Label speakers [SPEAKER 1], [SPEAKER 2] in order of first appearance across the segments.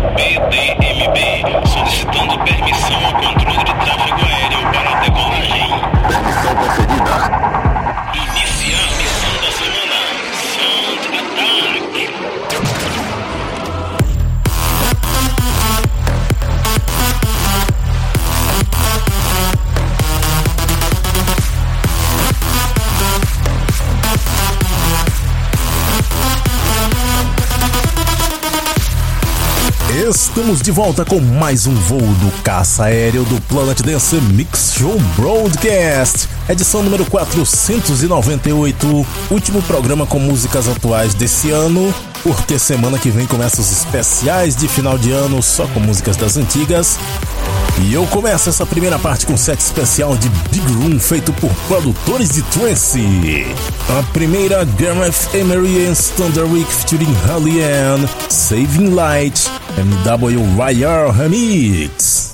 [SPEAKER 1] PDMB, solicitando permissão ao controle de tráfego aéreo para a decolagem.
[SPEAKER 2] Permissão concedida.
[SPEAKER 3] Estamos de volta com mais um voo do caça aéreo do Planet Dance Mix Show Broadcast, edição número 498, último programa com músicas atuais desse ano, porque semana que vem começa os especiais de final de ano só com músicas das antigas. E eu começo essa primeira parte com set especial de Big Room feito por produtores de trance. A primeira, Gareth Emery and Thunderwick featuring Holly Ann, Saving Light, MW Ryer Remix.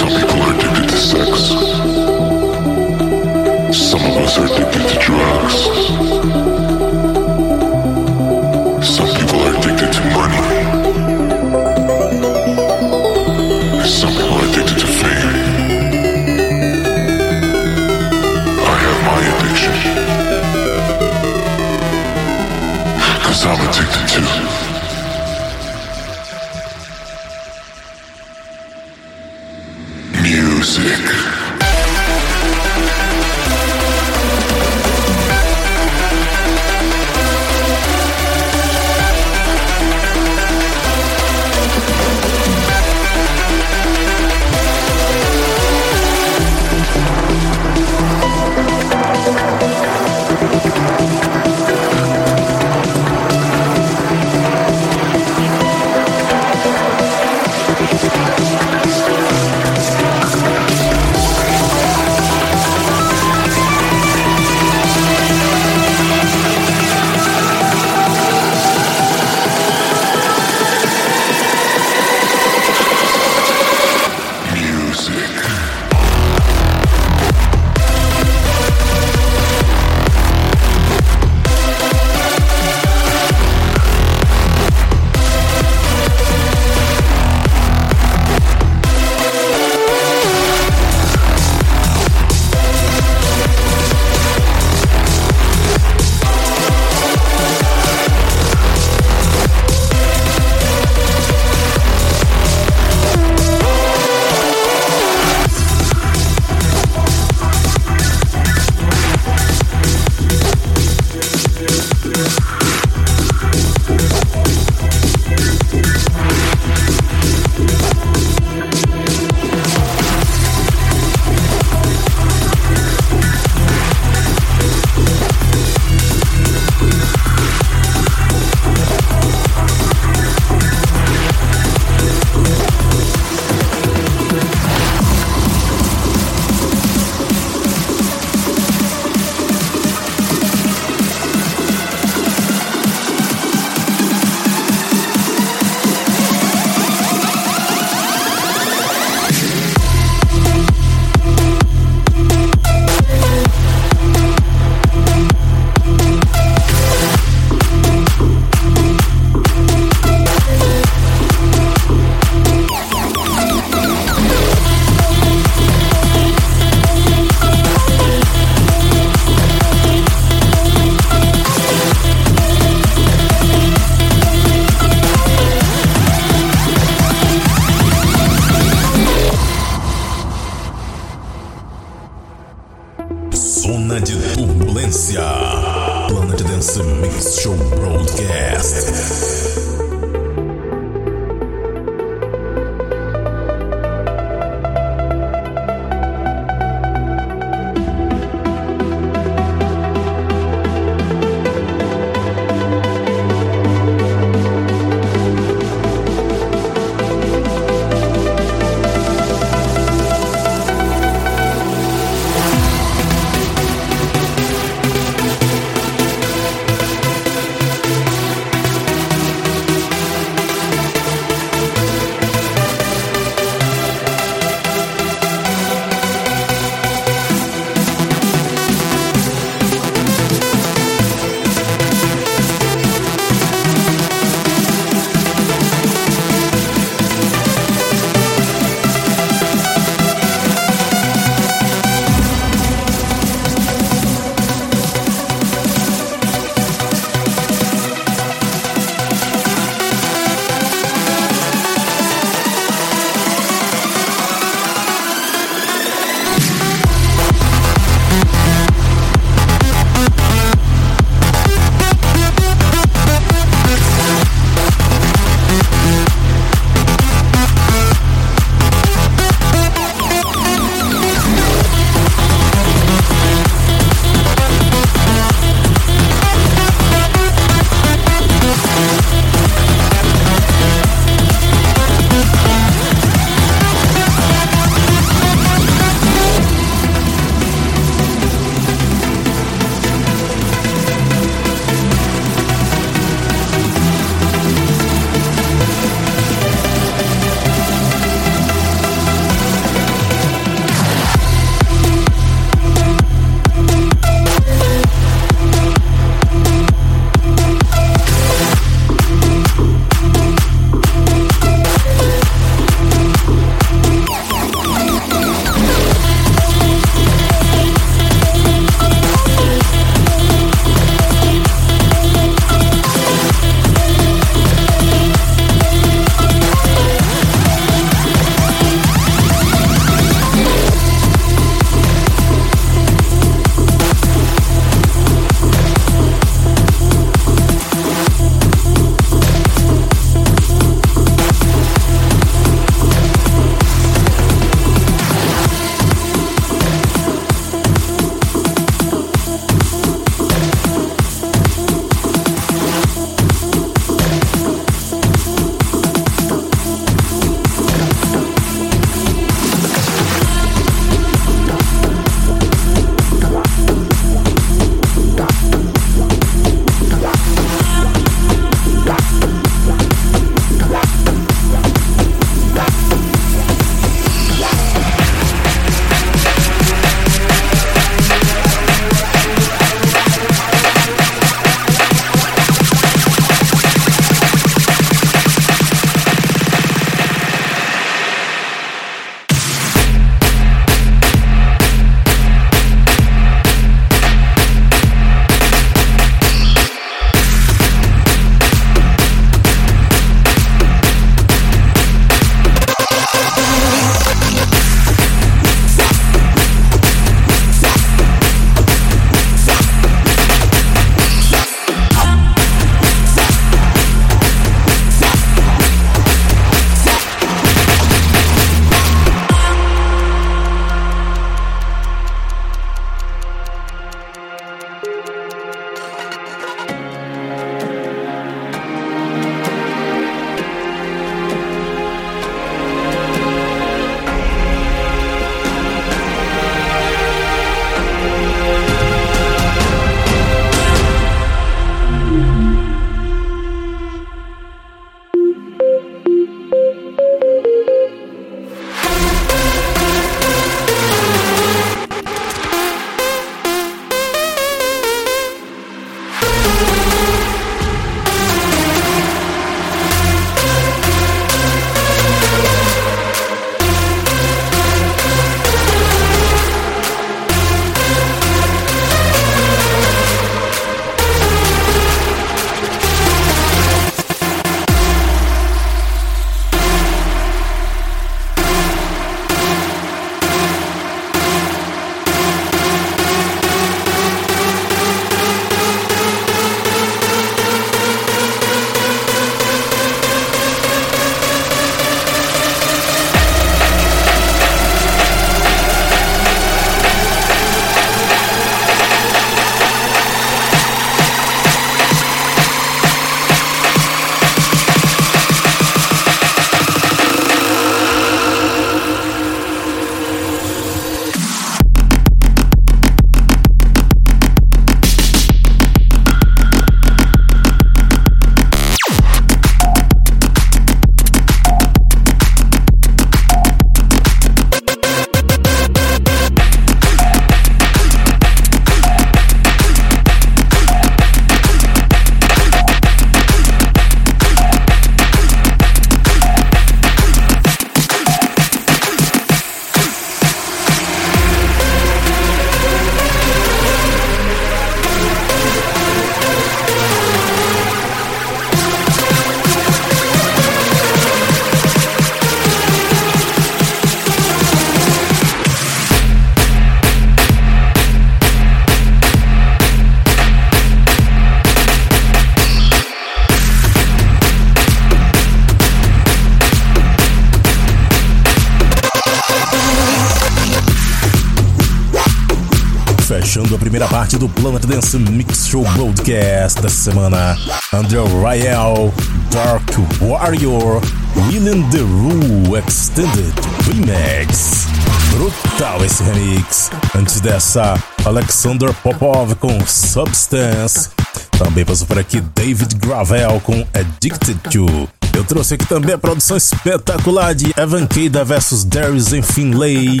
[SPEAKER 4] Primeira parte do Planet Dance Mix Show Broadcast da semana, Andrew Rayel, Dark Warrior, William The Rule Extended Remix. Brutal esse remix. Antes dessa, Alexander Popov com Substance. Também passou por aqui David Gravel com Addicted To. Eu trouxe aqui também a produção espetacular de Evan Kada vs Darius Finlay,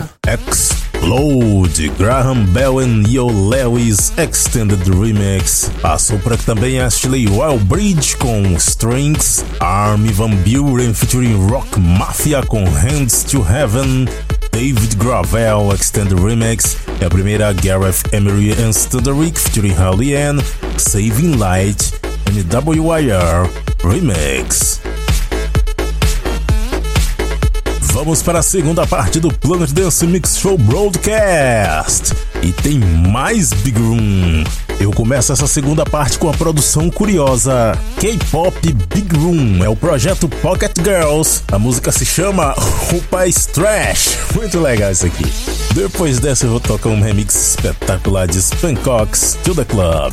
[SPEAKER 4] Explode, Graham Bell and Yo Lewis Extended Remix. Passou por aqui também Ashley Wildbridge com Strings, Army Van Buren featuring Rock Mafia com Hands to Heaven, David Gravel Extended Remix e a primeira Gareth Emery and Studerick featuring Holly Ann, Saving Light and WIR Remix. Vamos para a segunda parte do Planet Dance Mix Show Broadcast. E tem mais Big Room. Eu começo essa segunda parte com a produção curiosa K-Pop Big Room. É o projeto Pocket Girls. A música se chama Roupa Trash. Muito legal isso aqui. Depois dessa eu vou tocar um remix espetacular de Spankox to the Club.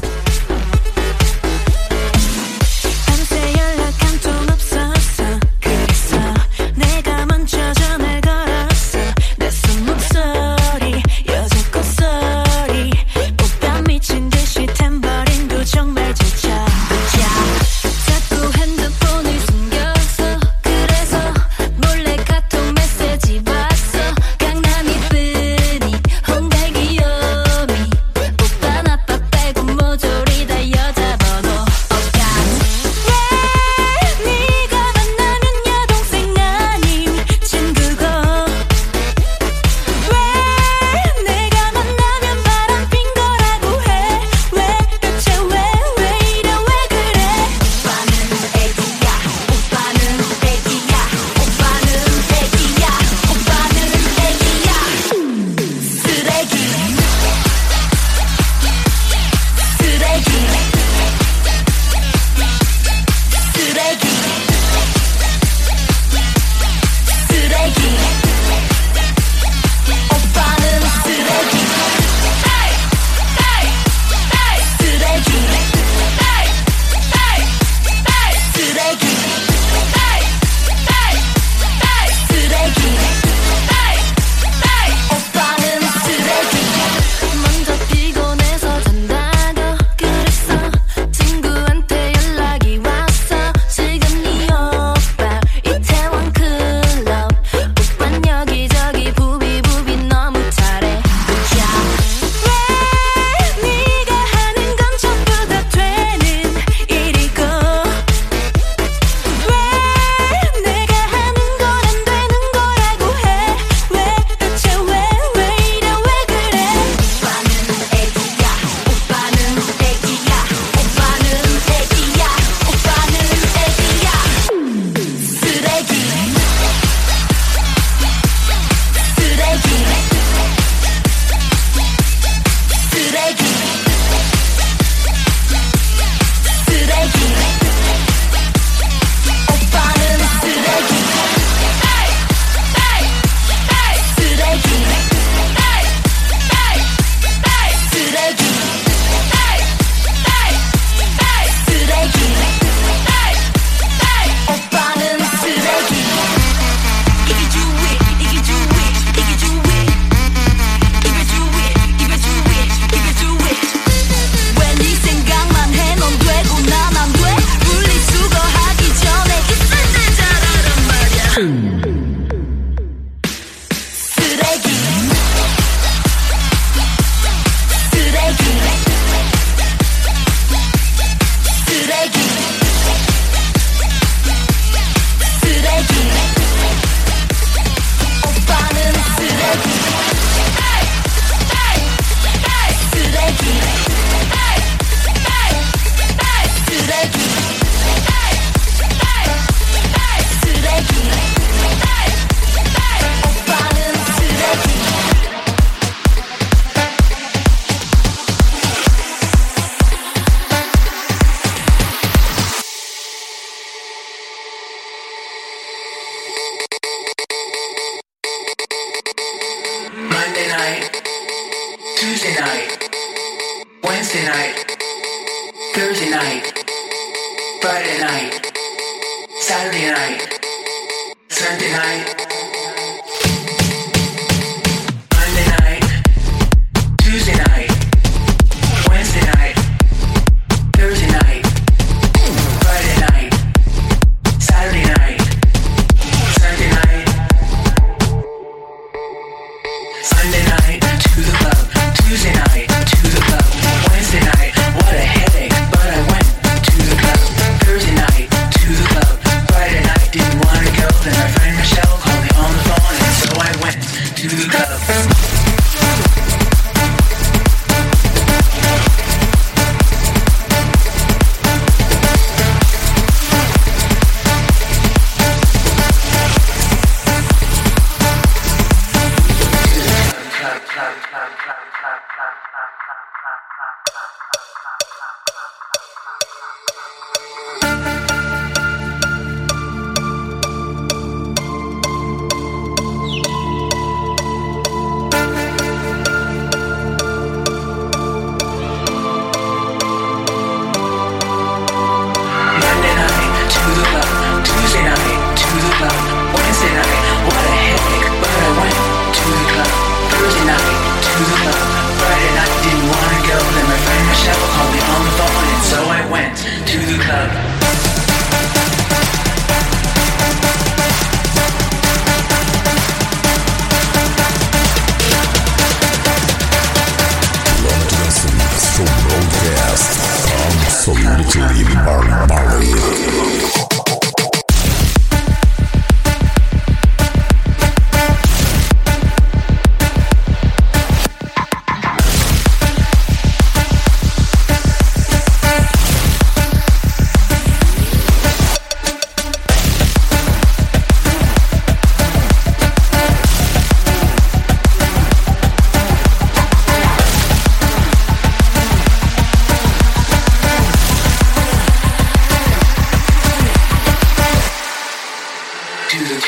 [SPEAKER 5] Monday night to the club, Tuesday night.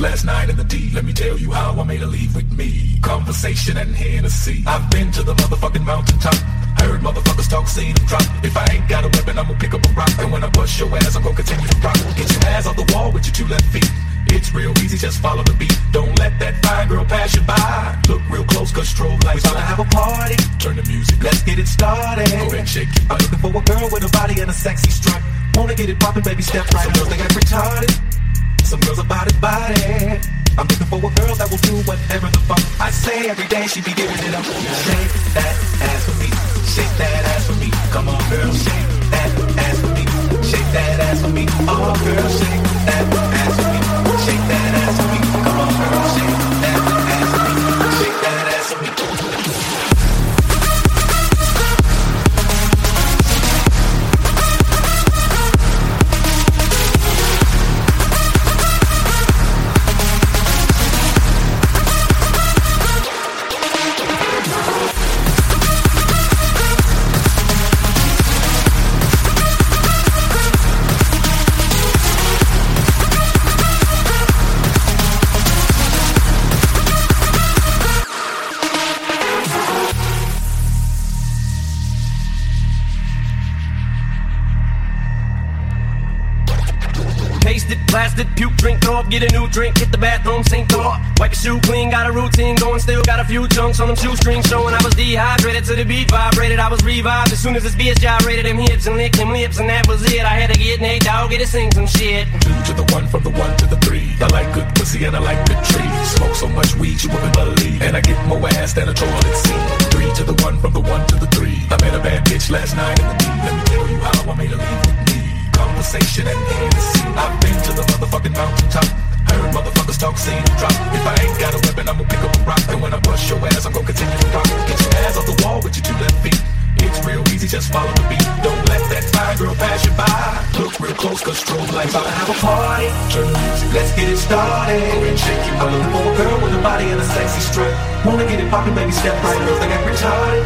[SPEAKER 6] Last night in the D. Let me tell you how I made her leave with me. Conversation and Hennessy. I've been to the motherfucking mountaintop. Heard motherfuckers talk, seen them drop. If I ain't got a weapon, I'm gonna pick up a rock. And when I bust your ass, I'm gonna continue to rock. Get your ass off the wall with your two left feet. It's real easy, just follow the beat. Don't let that fine girl pass you by. Look real close, cause strobe lights about to have a party. Turn the music. Let's get it started. Go ahead, shake it. I'm looking for a girl with a body and a sexy strut. Wanna get it poppin', baby, step right. Some girls, they got retarded. Some girls about his body. I'm looking for a girl that will do whatever the fuck I say every day. She be giving it up. Shake that ass for me. Shake that ass for me. Come on, girl, shake that ass for me. Shake that ass for me. Oh, girl, shake that ass for me. Shake that ass for me. Come on, girl, shake that
[SPEAKER 7] drink, hit the bathroom, sink, up, wipe your shoe clean, got a routine going, still got a few chunks on them shoestrings showing I was dehydrated to the beat vibrated, I was revived as soon as this beat gyrated them hips and licked them lips and that was it. I had to get Nate Dogg, get to sing some shit.
[SPEAKER 6] Two to the one, from the one to the three. I like good pussy and I like good trees. Smoke so much weed you wouldn't believe, and I get more ass than a toilet seat. Three to the one, from the one to the three. I met a bad bitch last night in the D. Let me tell you how I made a leave with me. Conversation and Hennessy. I've been to the motherfucking mountaintop. Heard motherfuckers talk, seen them drop. If I ain't got a weapon, I'ma pick up a rock. And when I bust your ass, I'm gonna continue to rock. Get your ass off the wall with your two left feet. It's real easy, just follow the beat. Don't let that fine girl pass you by. Look real close, cause strobe lights about to have a party. Turn music, let's get it started. Go and shake your I'm looking for a girl with a body and a sexy strut. Wanna get it poppin', baby, step right. Girls, they get retarded.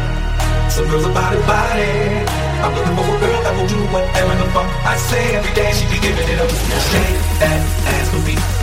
[SPEAKER 6] Some girls are body body. I'm looking for a girl that will do whatever the fuck I say every day. She be giving it up. Shake that ass for me.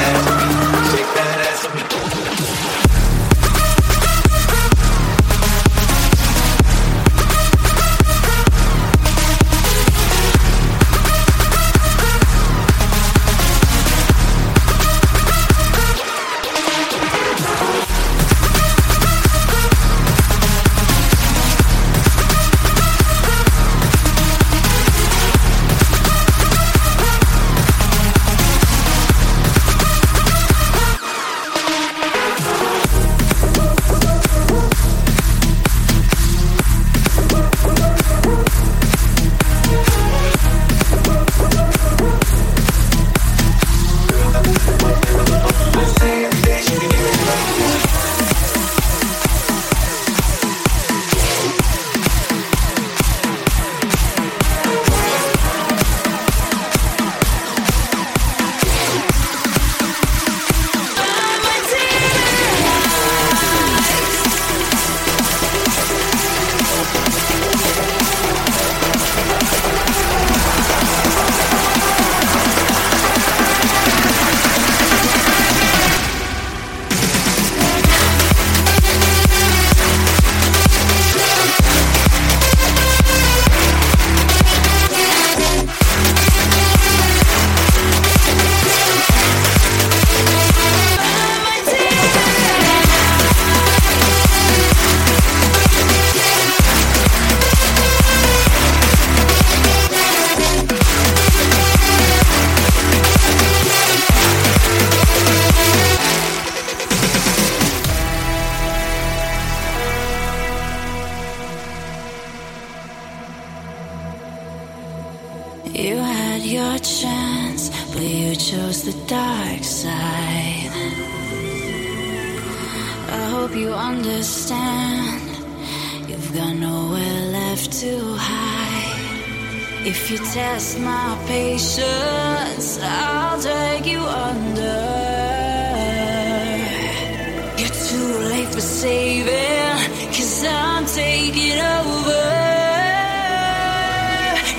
[SPEAKER 4] You're too late for saving, cause I'm taking over.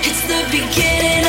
[SPEAKER 4] It's the beginning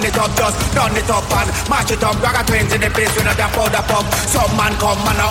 [SPEAKER 4] Turn it
[SPEAKER 8] up, just turn it up and Match it up. Ragga twins in the place, we know that powder pop. Some man come and a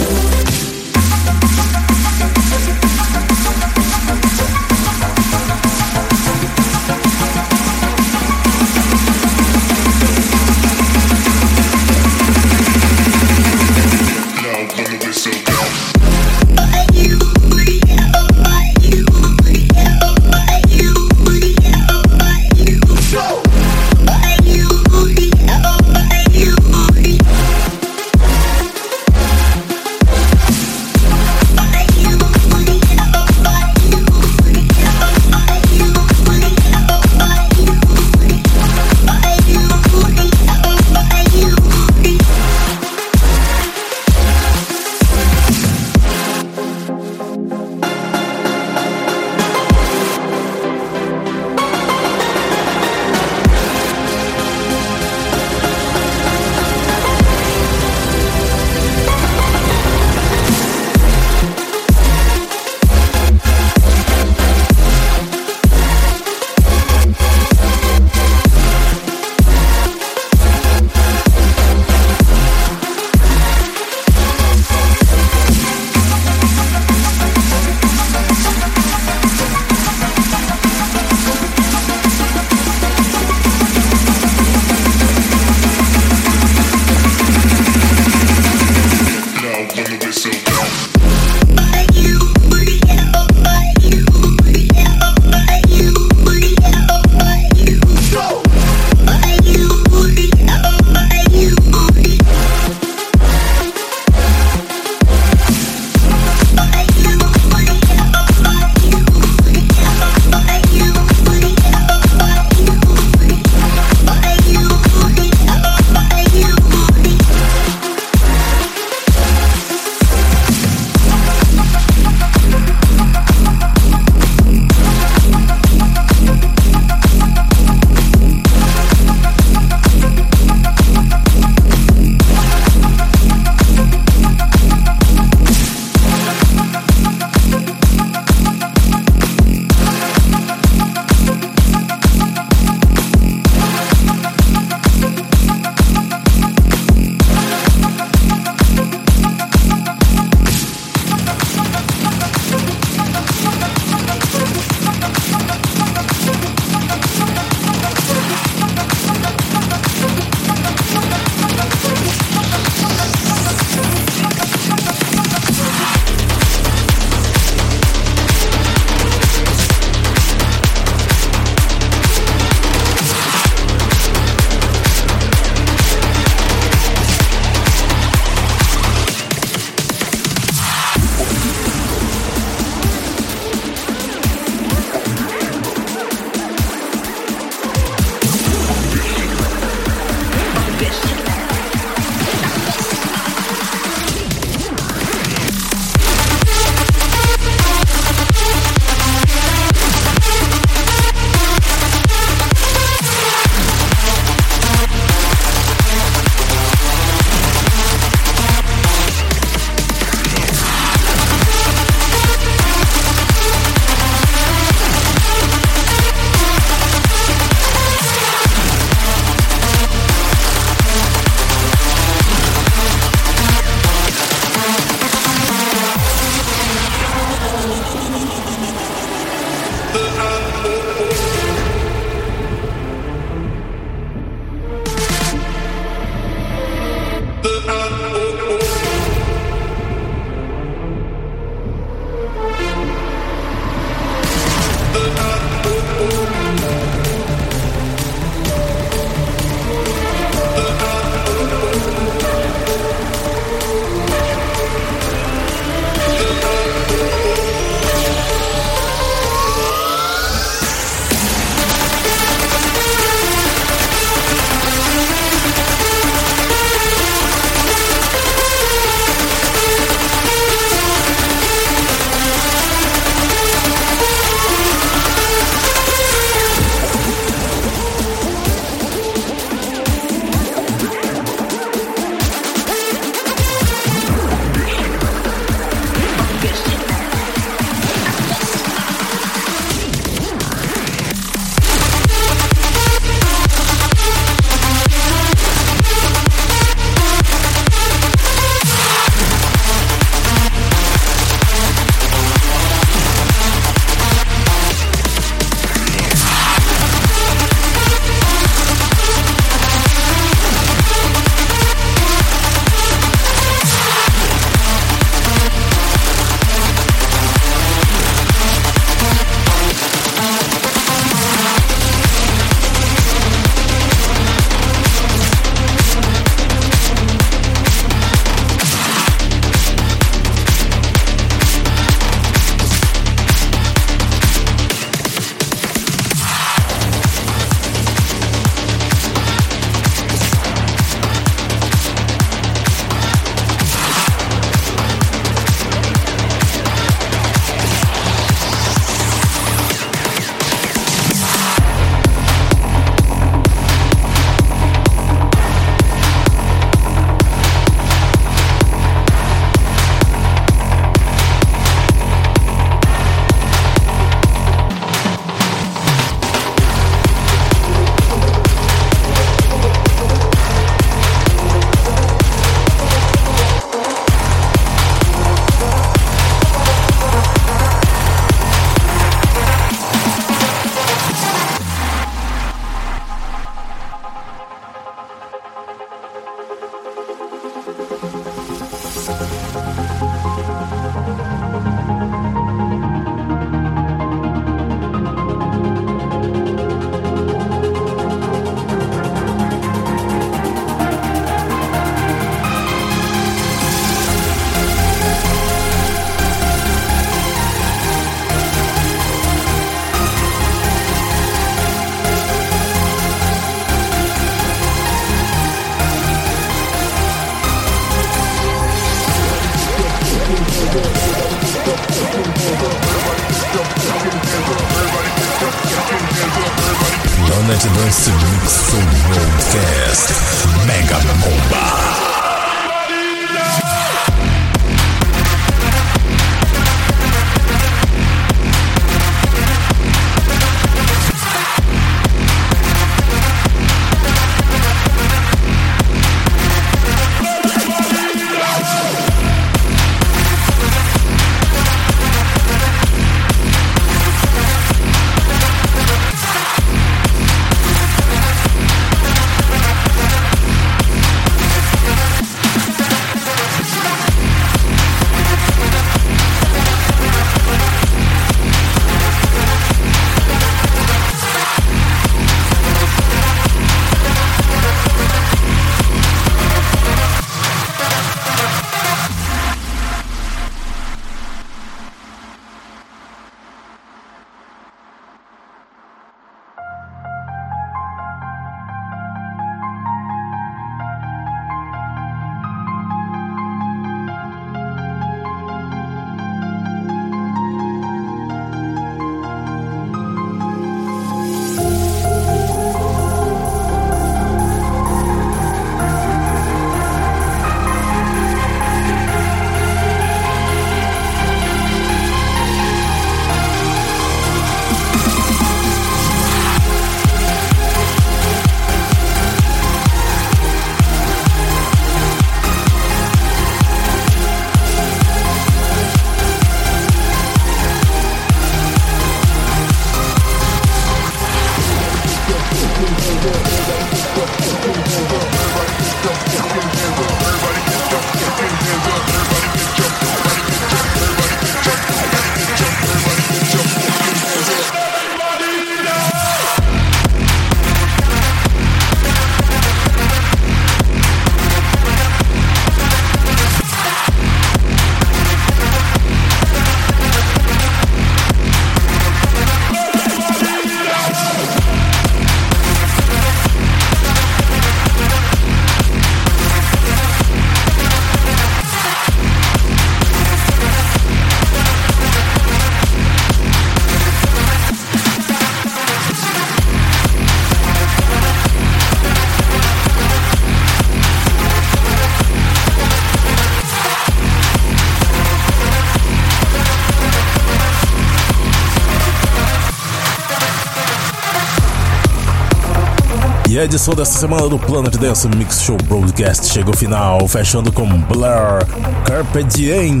[SPEAKER 3] a edição desta semana do Planet Dance Mix Show Broadcast chega ao final, fechando com Blur, Carpe Diem.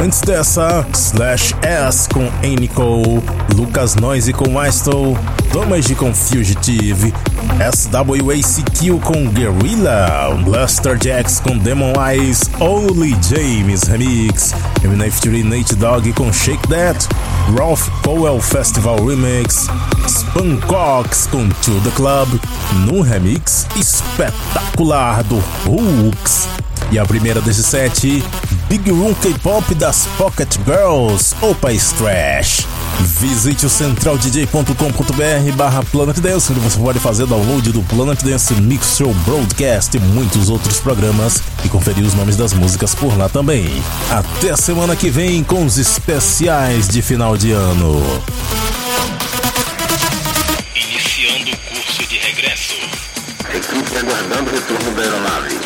[SPEAKER 3] Antes dessa, Slash S com Anico, Lucas Noise com Maestro, Damage com Fugitive, SWACQ com Guerrilla, Blaster Jacks com Demon Eyes, Only James Remix, MNF3 Nate Dog com Shake That, Ralph Powell Festival Remix, Spancox com To The Club, num remix espetacular do Hooks. E a primeira desse set, Big Room K-Pop das Pocket Girls, Opa Trash. Visite o centraldj.com.br barra Planet Dance, onde você pode fazer download do Planet Dance Mix Show Broadcast e muitos outros programas e conferir os nomes das músicas por lá também. Até semana que vem com os especiais de final de ano.
[SPEAKER 2] Equipe aguardando o retorno da aeronave.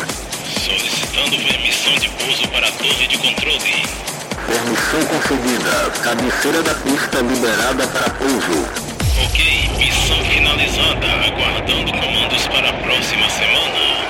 [SPEAKER 1] Solicitando permissão de pouso para a torre de controle.
[SPEAKER 2] Permissão concedida. Cabeceira da pista liberada para pouso.
[SPEAKER 1] Ok, missão finalizada. Aguardando comandos para a próxima semana.